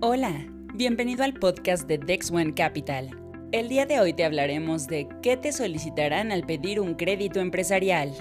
Hola, bienvenido al podcast de Dex One Capital. El día de hoy te hablaremos de qué te solicitarán al pedir un crédito empresarial.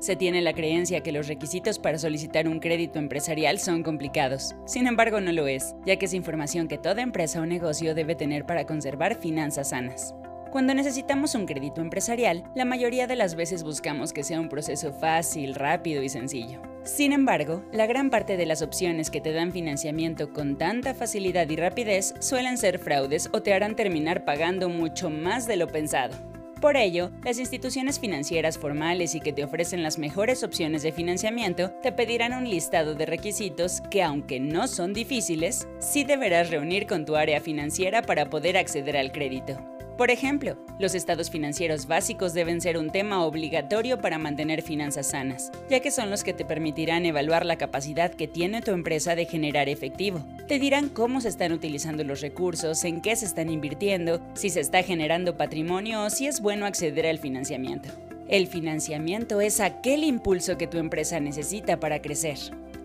Se tiene la creencia que los requisitos para solicitar un crédito empresarial son complicados. Sin embargo, no lo es, ya que es información que toda empresa o negocio debe tener para conservar finanzas sanas. Cuando necesitamos un crédito empresarial, la mayoría de las veces buscamos que sea un proceso fácil, rápido y sencillo. Sin embargo, la gran parte de las opciones que te dan financiamiento con tanta facilidad y rapidez suelen ser fraudes o te harán terminar pagando mucho más de lo pensado. Por ello, las instituciones financieras formales y que te ofrecen las mejores opciones de financiamiento te pedirán un listado de requisitos que, aunque no son difíciles, sí deberás reunir con tu área financiera para poder acceder al crédito. Por ejemplo, los estados financieros básicos deben ser un tema obligatorio para mantener finanzas sanas, ya que son los que te permitirán evaluar la capacidad que tiene tu empresa de generar efectivo. Te dirán cómo se están utilizando los recursos, en qué se están invirtiendo, si se está generando patrimonio o si es bueno acceder al financiamiento. El financiamiento es aquel impulso que tu empresa necesita para crecer.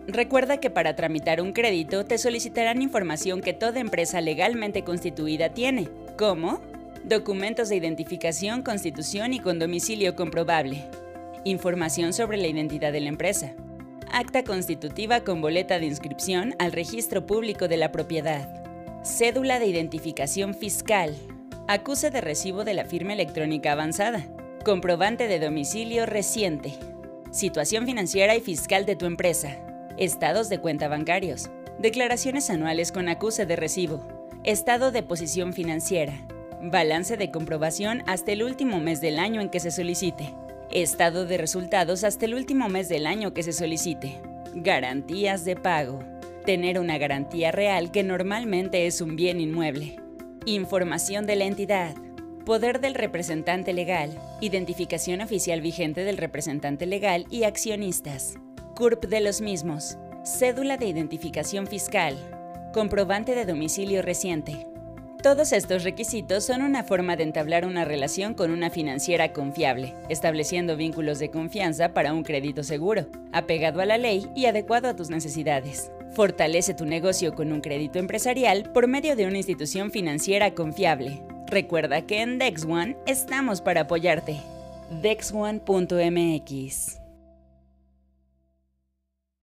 Recuerda que para tramitar un crédito te solicitarán información que toda empresa legalmente constituida tiene, como documentos de identificación, constitución y con domicilio comprobable, información sobre la identidad de la empresa, acta constitutiva con boleta de inscripción al registro público de la propiedad, cédula de identificación fiscal, acuse de recibo de la firma electrónica avanzada, comprobante de domicilio reciente, situación financiera y fiscal de tu empresa, estados de cuenta bancarios, declaraciones anuales con acuse de recibo, estado de posición financiera, balance de comprobación hasta el último mes del año en que se solicite, estado de resultados hasta el último mes del año que se solicite, garantías de pago, tener una garantía real que normalmente es un bien inmueble, información de la entidad, poder del representante legal, identificación oficial vigente del representante legal y accionistas, CURP de los mismos, cédula de identificación fiscal, comprobante de domicilio reciente, todos estos requisitos son una forma de entablar una relación con una financiera confiable, estableciendo vínculos de confianza para un crédito seguro, apegado a la ley y adecuado a tus necesidades. Fortalece tu negocio con un crédito empresarial por medio de una institución financiera confiable. Recuerda que en DexOne estamos para apoyarte. DexOne.mx